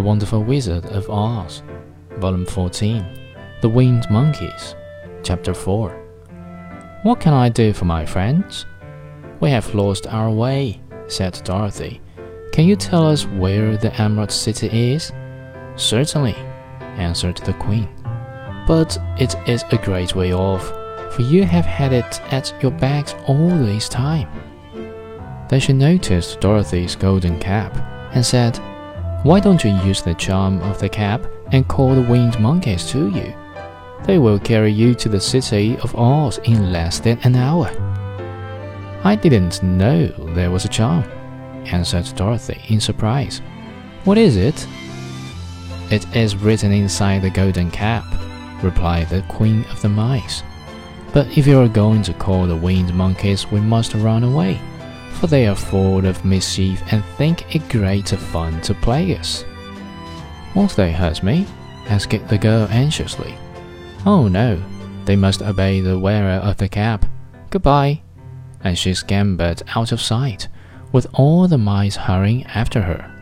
The Wonderful Wizard of Oz, Volume 14, The Winged Monkeys, Chapter 4. What can I do for my friends? We have lost our way, said Dorothy. Can you tell us where the Emerald City is? Certainly, answered the Queen. But it is a great way off, for you have had it at your backs all this time. Then she noticed Dorothy's golden cap and said, Why don't you use the charm of the cap and call the winged monkeys to you? They will carry you to the city of Oz in less than an hour. I didn't know there was a charm, answered Dorothy in surprise. What is it? It is written inside the golden cap, replied the Queen of the Mice. But if you are going to call the winged monkeys, we must run away for they are full of mischief and think it great fun to play us. Won't they hurt me? asked the girl anxiously. Oh no, they must obey the wearer of the cap. Goodbye. And she scampered out of sight, with all the mice hurrying after her.